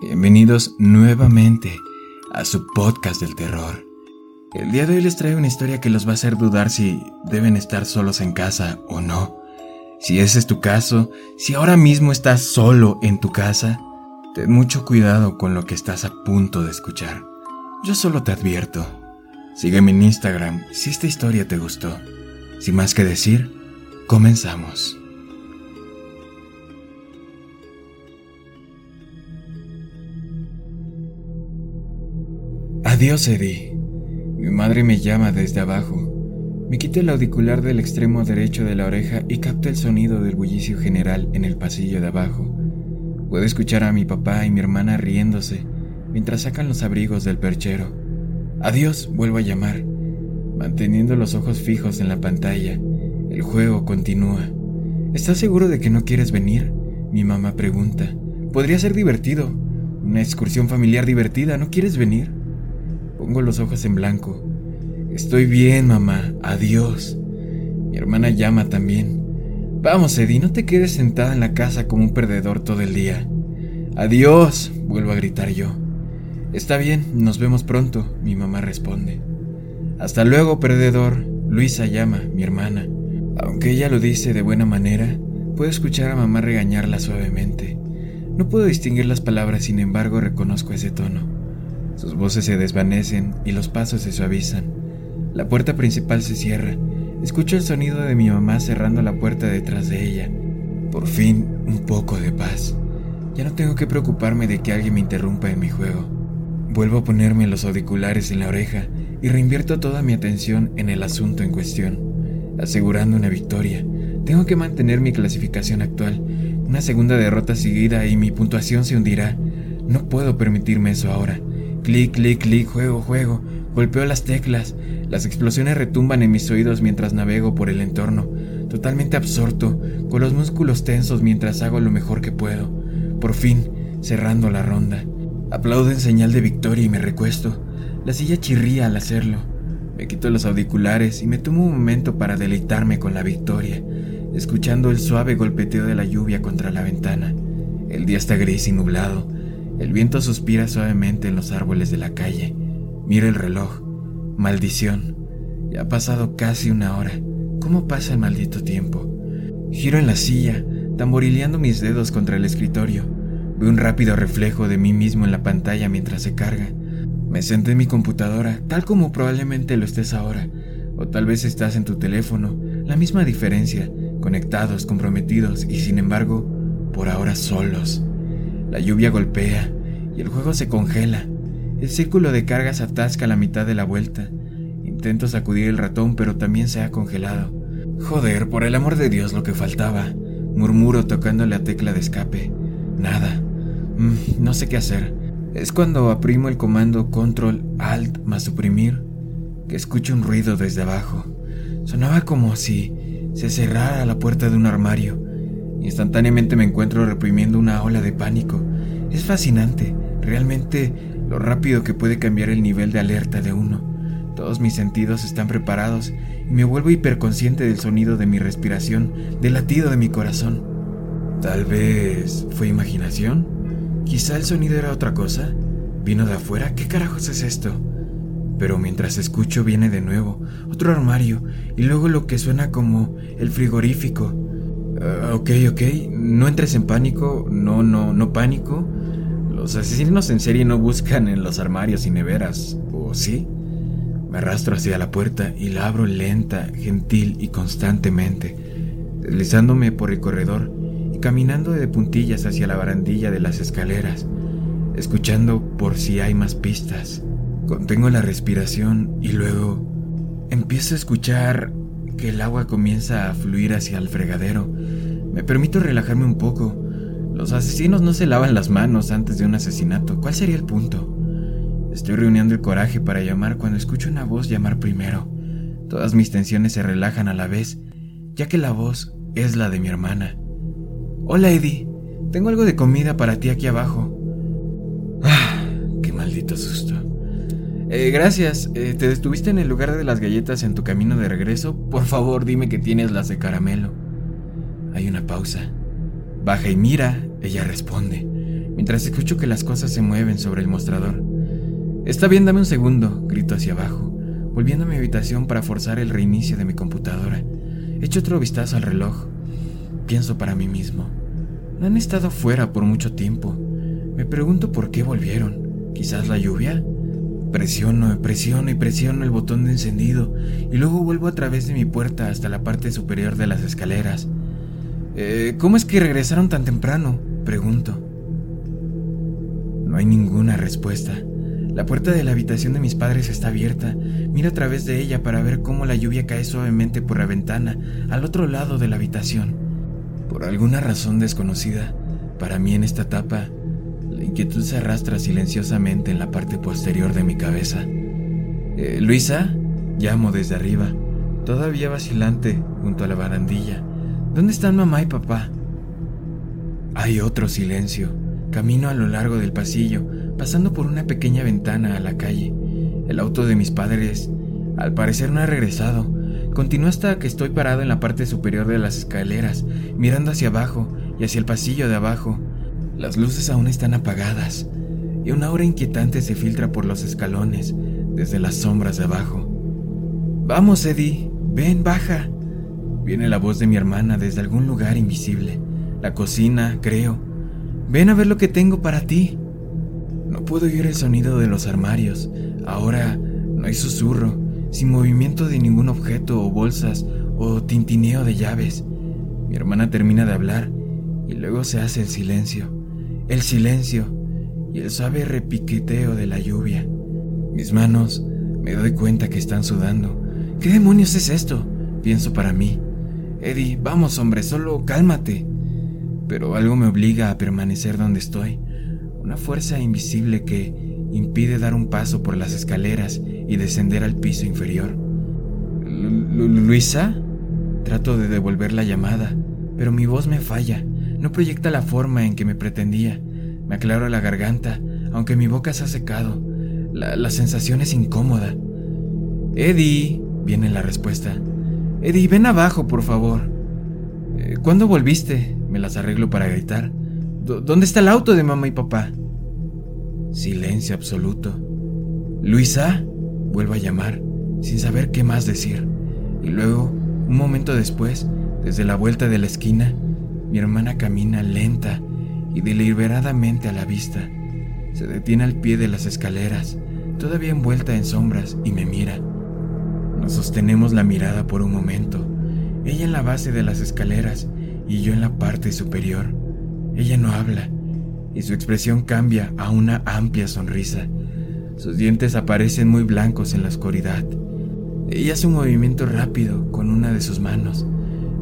Bienvenidos nuevamente a su podcast del terror. El día de hoy les traigo una historia que los va a hacer dudar si deben estar solos en casa o no. Si ese es tu caso, si ahora mismo estás solo en tu casa, ten mucho cuidado con lo que estás a punto de escuchar. Yo solo te advierto. Sígueme en Instagram si esta historia te gustó. Sin más que decir, comenzamos. Adiós, Eddie. Mi madre me llama desde abajo. Me quito el auricular del extremo derecho de la oreja y capta el sonido del bullicio general en el pasillo de abajo. Puedo escuchar a mi papá y mi hermana riéndose mientras sacan los abrigos del perchero. Adiós, vuelvo a llamar. Manteniendo los ojos fijos en la pantalla, el juego continúa. ¿Estás seguro de que no quieres venir? Mi mamá pregunta. Podría ser divertido. Una excursión familiar divertida. ¿No quieres venir? Pongo los ojos en blanco. Estoy bien, mamá. Adiós. Mi hermana llama también. Vamos, Eddie, no te quedes sentada en la casa como un perdedor todo el día. Adiós, vuelvo a gritar yo. Está bien, nos vemos pronto, mi mamá responde. Hasta luego, perdedor. Luisa llama, mi hermana. Aunque ella lo dice de buena manera, puedo escuchar a mamá regañarla suavemente. No puedo distinguir las palabras, sin embargo reconozco ese tono. Sus voces se desvanecen y los pasos se suavizan. La puerta principal se cierra. Escucho el sonido de mi mamá cerrando la puerta detrás de ella. Por fin, un poco de paz. Ya no tengo que preocuparme de que alguien me interrumpa en mi juego. Vuelvo a ponerme los auriculares en la oreja y reinvierto toda mi atención en el asunto en cuestión, asegurando una victoria. Tengo que mantener mi clasificación actual. Una segunda derrota seguida y mi puntuación se hundirá. No puedo permitirme eso ahora. Clic, clic, clic, juego, juego. Golpeo las teclas. Las explosiones retumban en mis oídos mientras navego por el entorno, totalmente absorto, con los músculos tensos mientras hago lo mejor que puedo. Por fin, cerrando la ronda. Aplaudo en señal de victoria y me recuesto. La silla chirría al hacerlo. Me quito los auriculares y me tomo un momento para deleitarme con la victoria, escuchando el suave golpeteo de la lluvia contra la ventana. El día está gris y nublado. El viento suspira suavemente en los árboles de la calle. Miro el reloj. Maldición. Ya ha pasado casi una hora. ¿Cómo pasa el maldito tiempo? Giro en la silla, tamborileando mis dedos contra el escritorio. Veo un rápido reflejo de mí mismo en la pantalla mientras se carga. Me senté en mi computadora, tal como probablemente lo estés ahora, o tal vez estás en tu teléfono, la misma diferencia, conectados, comprometidos y sin embargo, por ahora solos. La lluvia golpea y el juego se congela. El círculo de carga se atasca la mitad de la vuelta. Intento sacudir el ratón, pero también se ha congelado. Joder, por el amor de Dios, lo que faltaba. Murmuro tocando la tecla de escape. Nada. Mm, no sé qué hacer. Es cuando aprimo el comando Control Alt más suprimir que escucho un ruido desde abajo. Sonaba como si se cerrara la puerta de un armario. Instantáneamente me encuentro reprimiendo una ola de pánico. Es fascinante, realmente lo rápido que puede cambiar el nivel de alerta de uno. Todos mis sentidos están preparados y me vuelvo hiperconsciente del sonido de mi respiración, del latido de mi corazón. Tal vez fue imaginación. Quizá el sonido era otra cosa. ¿Vino de afuera? ¿Qué carajos es esto? Pero mientras escucho viene de nuevo, otro armario, y luego lo que suena como el frigorífico. Ah, ok, ok, no entres en pánico, no, no, no pánico. Los asesinos en serie no buscan en los armarios y neveras, ¿o sí? Me arrastro hacia la puerta y la abro lenta, gentil y constantemente, deslizándome por el corredor caminando de puntillas hacia la barandilla de las escaleras, escuchando por si hay más pistas. Contengo la respiración y luego empiezo a escuchar que el agua comienza a fluir hacia el fregadero. Me permito relajarme un poco. Los asesinos no se lavan las manos antes de un asesinato. ¿Cuál sería el punto? Estoy reuniendo el coraje para llamar cuando escucho una voz llamar primero. Todas mis tensiones se relajan a la vez, ya que la voz es la de mi hermana. Hola Eddie, tengo algo de comida para ti aquí abajo. Ah, qué maldito susto. Eh, gracias, eh, ¿te detuviste en el lugar de las galletas en tu camino de regreso? Por favor, dime que tienes las de caramelo. Hay una pausa. Baja y mira, ella responde, mientras escucho que las cosas se mueven sobre el mostrador. Está bien, dame un segundo, grito hacia abajo, volviendo a mi habitación para forzar el reinicio de mi computadora. Echo otro vistazo al reloj. Pienso para mí mismo. No han estado fuera por mucho tiempo. Me pregunto por qué volvieron. ¿Quizás la lluvia? Presiono, presiono y presiono el botón de encendido y luego vuelvo a través de mi puerta hasta la parte superior de las escaleras. Eh, ¿Cómo es que regresaron tan temprano? Pregunto. No hay ninguna respuesta. La puerta de la habitación de mis padres está abierta. Miro a través de ella para ver cómo la lluvia cae suavemente por la ventana al otro lado de la habitación. Por alguna razón desconocida, para mí en esta etapa, la inquietud se arrastra silenciosamente en la parte posterior de mi cabeza. Eh, Luisa, llamo desde arriba, todavía vacilante junto a la barandilla. ¿Dónde están mamá y papá? Hay otro silencio. Camino a lo largo del pasillo, pasando por una pequeña ventana a la calle. El auto de mis padres, al parecer, no ha regresado. Continúa hasta que estoy parado en la parte superior de las escaleras, mirando hacia abajo y hacia el pasillo de abajo. Las luces aún están apagadas y una aura inquietante se filtra por los escalones desde las sombras de abajo. Vamos, Eddie, ven, baja. Viene la voz de mi hermana desde algún lugar invisible. La cocina, creo. Ven a ver lo que tengo para ti. No puedo oír el sonido de los armarios. Ahora no hay susurro, sin movimiento de ningún objeto o bolsas o tintineo de llaves. Mi hermana termina de hablar y luego se hace el silencio. El silencio y el suave repiqueteo de la lluvia. Mis manos me doy cuenta que están sudando. ¿Qué demonios es esto? Pienso para mí. Eddie, vamos hombre, solo cálmate pero algo me obliga a permanecer donde estoy, una fuerza invisible que impide dar un paso por las escaleras y descender al piso inferior. ¿Luisa? Trato de devolver la llamada, pero mi voz me falla, no proyecta la forma en que me pretendía. Me aclaro la garganta, aunque mi boca se ha secado. La, la sensación es incómoda. Eddie, viene la respuesta. Eddie, ven abajo, por favor. Eh, ¿Cuándo volviste? Me las arreglo para gritar. ¿Dónde está el auto de mamá y papá? Silencio absoluto. Luisa, vuelvo a llamar, sin saber qué más decir. Y luego, un momento después, desde la vuelta de la esquina, mi hermana camina lenta y deliberadamente a la vista. Se detiene al pie de las escaleras, todavía envuelta en sombras, y me mira. Sostenemos la mirada por un momento ella en la base de las escaleras y yo en la parte superior. Ella no habla y su expresión cambia a una amplia sonrisa. Sus dientes aparecen muy blancos en la oscuridad. Ella hace un movimiento rápido con una de sus manos.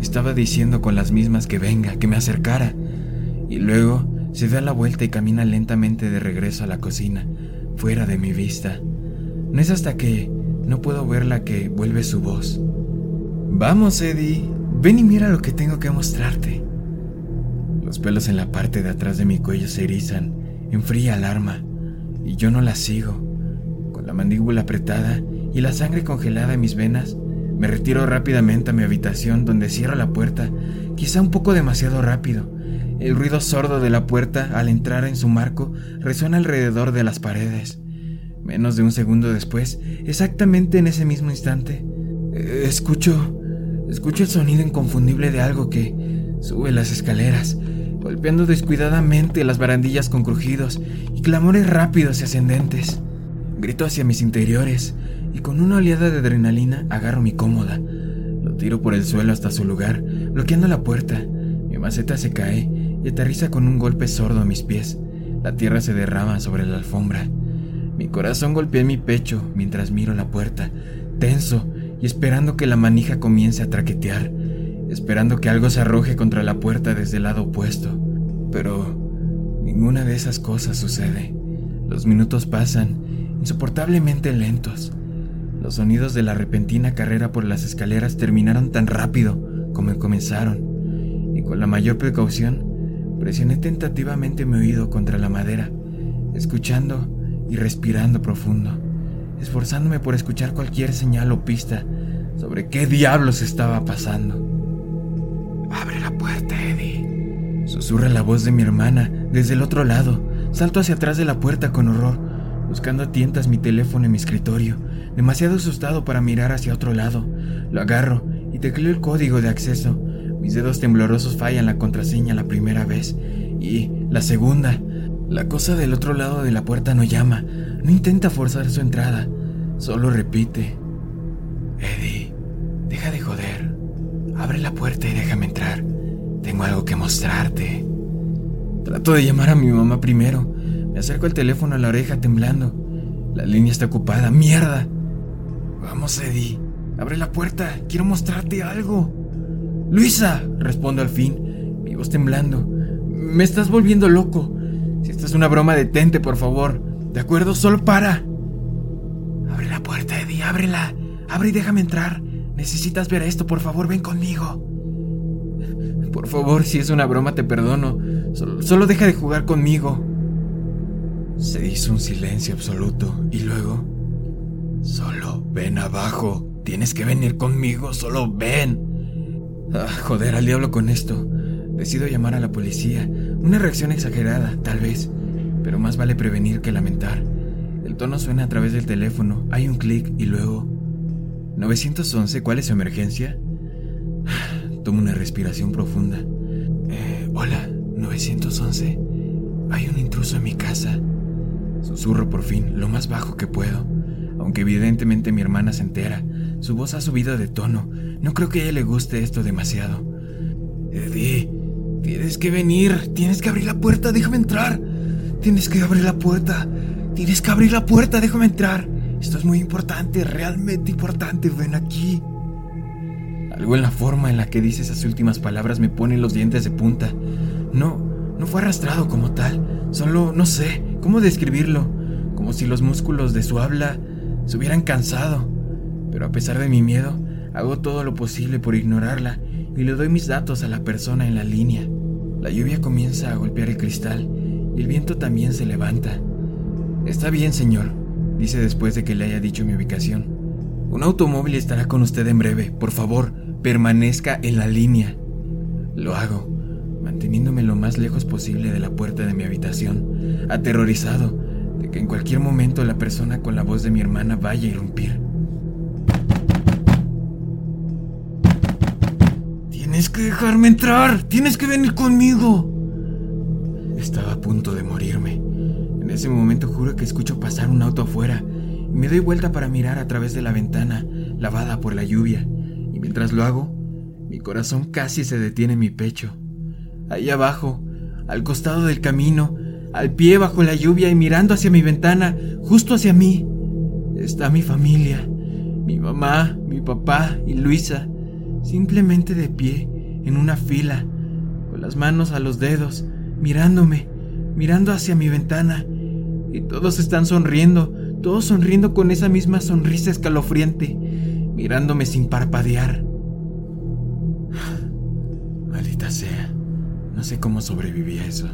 Estaba diciendo con las mismas que venga, que me acercara. Y luego se da la vuelta y camina lentamente de regreso a la cocina, fuera de mi vista. No es hasta que no puedo verla que vuelve su voz. Vamos, Eddie. Ven y mira lo que tengo que mostrarte. Los pelos en la parte de atrás de mi cuello se erizan en fría alarma y yo no la sigo. Con la mandíbula apretada y la sangre congelada en mis venas, me retiro rápidamente a mi habitación donde cierro la puerta, quizá un poco demasiado rápido. El ruido sordo de la puerta al entrar en su marco resuena alrededor de las paredes. Menos de un segundo después, exactamente en ese mismo instante, eh, escucho Escucho el sonido inconfundible de algo que sube las escaleras, golpeando descuidadamente las barandillas con crujidos y clamores rápidos y ascendentes. Grito hacia mis interiores y con una oleada de adrenalina agarro mi cómoda. Lo tiro por el suelo hasta su lugar, bloqueando la puerta. Mi maceta se cae y aterriza con un golpe sordo a mis pies. La tierra se derrama sobre la alfombra. Mi corazón golpea mi pecho mientras miro la puerta, tenso y esperando que la manija comience a traquetear, esperando que algo se arroje contra la puerta desde el lado opuesto. Pero ninguna de esas cosas sucede. Los minutos pasan, insoportablemente lentos. Los sonidos de la repentina carrera por las escaleras terminaron tan rápido como comenzaron, y con la mayor precaución presioné tentativamente mi oído contra la madera, escuchando y respirando profundo, esforzándome por escuchar cualquier señal o pista sobre qué diablos estaba pasando. Abre la puerta, Eddie. Susurra la voz de mi hermana desde el otro lado. Salto hacia atrás de la puerta con horror, buscando a tientas mi teléfono en mi escritorio, demasiado asustado para mirar hacia otro lado. Lo agarro y tecleo el código de acceso. Mis dedos temblorosos fallan la contraseña la primera vez y la segunda. La cosa del otro lado de la puerta no llama, no intenta forzar su entrada, solo repite. Eddie, deja de joder. Abre la puerta y déjame entrar. Tengo algo que mostrarte. Trato de llamar a mi mamá primero. Me acerco el teléfono a la oreja temblando. La línea está ocupada. ¡Mierda! Vamos, Eddie. Abre la puerta. Quiero mostrarte algo. Luisa, respondo al fin, mi voz temblando. Me estás volviendo loco. Si esta es una broma, detente, por favor. ¿De acuerdo? Solo para. Abre la puerta, Eddie, ábrela. Abre y déjame entrar. Necesitas ver esto, por favor, ven conmigo. Por favor, si es una broma, te perdono. Solo, deja de jugar conmigo. Se hizo un silencio absoluto y luego... Solo ven abajo. Tienes que venir conmigo, solo ven. Ah, joder, al diablo con esto. Decido llamar a la policía. Una reacción exagerada, tal vez. Pero más vale prevenir que lamentar. El tono suena a través del teléfono. Hay un clic y luego... 911, ¿cuál es su emergencia? Tomo una respiración profunda. Eh, hola, 911. Hay un intruso en mi casa. Susurro por fin, lo más bajo que puedo. Aunque evidentemente mi hermana se entera. Su voz ha subido de tono. No creo que a ella le guste esto demasiado. Eddie, tienes que venir. Tienes que abrir la puerta. Déjame entrar. Tienes que abrir la puerta. Tienes que abrir la puerta. Déjame entrar. Esto es muy importante, realmente importante. Ven aquí. Algo en la forma en la que dice esas últimas palabras me pone los dientes de punta. No, no fue arrastrado como tal. Solo, no sé, cómo describirlo. Como si los músculos de su habla se hubieran cansado. Pero a pesar de mi miedo, hago todo lo posible por ignorarla y le doy mis datos a la persona en la línea. La lluvia comienza a golpear el cristal y el viento también se levanta. Está bien, señor, dice después de que le haya dicho mi ubicación. Un automóvil estará con usted en breve. Por favor, permanezca en la línea. Lo hago, manteniéndome lo más lejos posible de la puerta de mi habitación, aterrorizado de que en cualquier momento la persona con la voz de mi hermana vaya a irrumpir. Tienes que dejarme entrar, tienes que venir conmigo. Estaba a punto de morirme. En ese momento juro que escucho pasar un auto afuera y me doy vuelta para mirar a través de la ventana, lavada por la lluvia, y mientras lo hago, mi corazón casi se detiene en mi pecho. Ahí abajo, al costado del camino, al pie bajo la lluvia y mirando hacia mi ventana, justo hacia mí, está mi familia, mi mamá, mi papá y Luisa, simplemente de pie, en una fila, con las manos a los dedos, mirándome, mirando hacia mi ventana, y todos están sonriendo, todos sonriendo con esa misma sonrisa escalofriante, mirándome sin parpadear. Maldita sea, no sé cómo sobreviví a eso.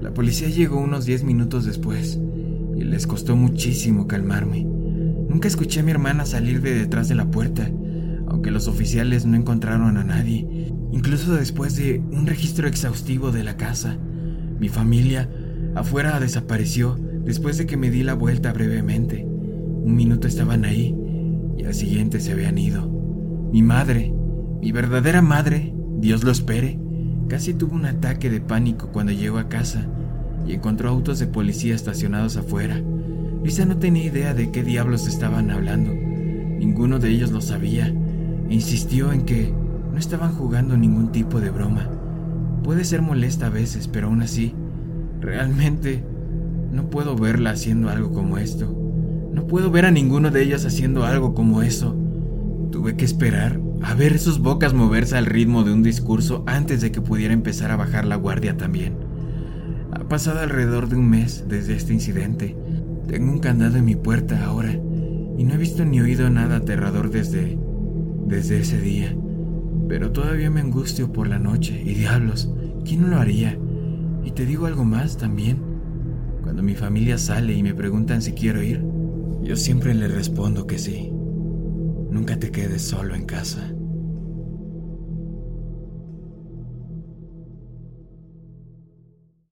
La policía llegó unos 10 minutos después y les costó muchísimo calmarme. Nunca escuché a mi hermana salir de detrás de la puerta, aunque los oficiales no encontraron a nadie, incluso después de un registro exhaustivo de la casa. Mi familia afuera desapareció después de que me di la vuelta brevemente. Un minuto estaban ahí y al siguiente se habían ido. Mi madre, mi verdadera madre, Dios lo espere, casi tuvo un ataque de pánico cuando llegó a casa y encontró autos de policía estacionados afuera. Lisa no tenía idea de qué diablos estaban hablando. Ninguno de ellos lo sabía insistió en que no estaban jugando ningún tipo de broma. Puede ser molesta a veces, pero aún así, realmente no puedo verla haciendo algo como esto. No puedo ver a ninguno de ellos haciendo algo como eso. Tuve que esperar a ver sus bocas moverse al ritmo de un discurso antes de que pudiera empezar a bajar la guardia también. Ha pasado alrededor de un mes desde este incidente. Tengo un candado en mi puerta ahora y no he visto ni oído nada aterrador desde desde ese día. Pero todavía me angustio por la noche y diablos, ¿quién no lo haría? Y te digo algo más también. Cuando mi familia sale y me preguntan si quiero ir, yo siempre les respondo que sí. Nunca te quedes solo en casa.